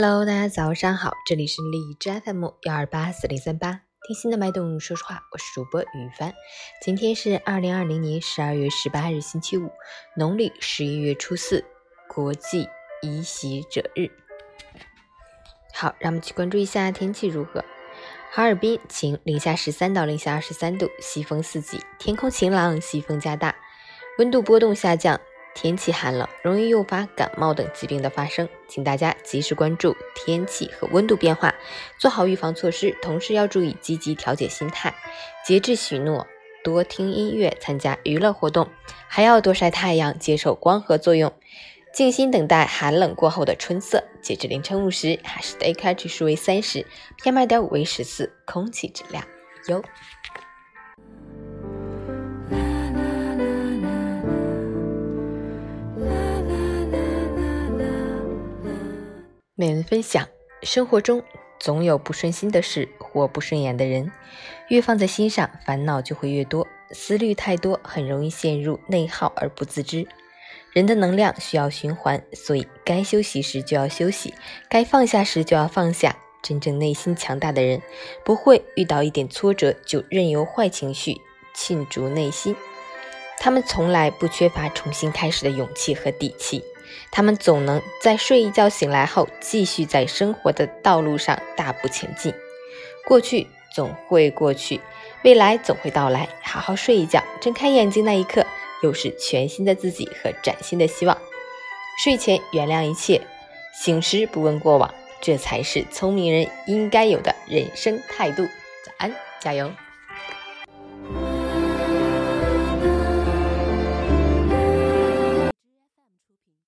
Hello，大家早上好，这里是荔枝 FM 幺二八四零三八，听心的脉动，说实话，我是主播雨帆。今天是二零二零年十二月十八日，星期五，农历十一月初四，国际移徙者日。好，让我们去关注一下天气如何。哈尔滨晴，零下十三到零下二十三度，西风四级，天空晴朗，西风加大，温度波动下降。天气寒冷，容易诱发感冒等疾病的发生，请大家及时关注天气和温度变化，做好预防措施，同时要注意积极调节心态，节制许诺，多听音乐，参加娱乐活动，还要多晒太阳，接受光合作用，静心等待寒冷过后的春色。截至凌晨五时，海市的 AQI 指数为三十，PM 二点五为十四，空气质量优。每人分享：生活中总有不顺心的事或不顺眼的人，越放在心上，烦恼就会越多。思虑太多，很容易陷入内耗而不自知。人的能量需要循环，所以该休息时就要休息，该放下时就要放下。真正内心强大的人，不会遇到一点挫折就任由坏情绪浸逐内心。他们从来不缺乏重新开始的勇气和底气。他们总能在睡一觉醒来后，继续在生活的道路上大步前进。过去总会过去，未来总会到来。好好睡一觉，睁开眼睛那一刻，又是全新的自己和崭新的希望。睡前原谅一切，醒时不问过往，这才是聪明人应该有的人生态度。早安，加油！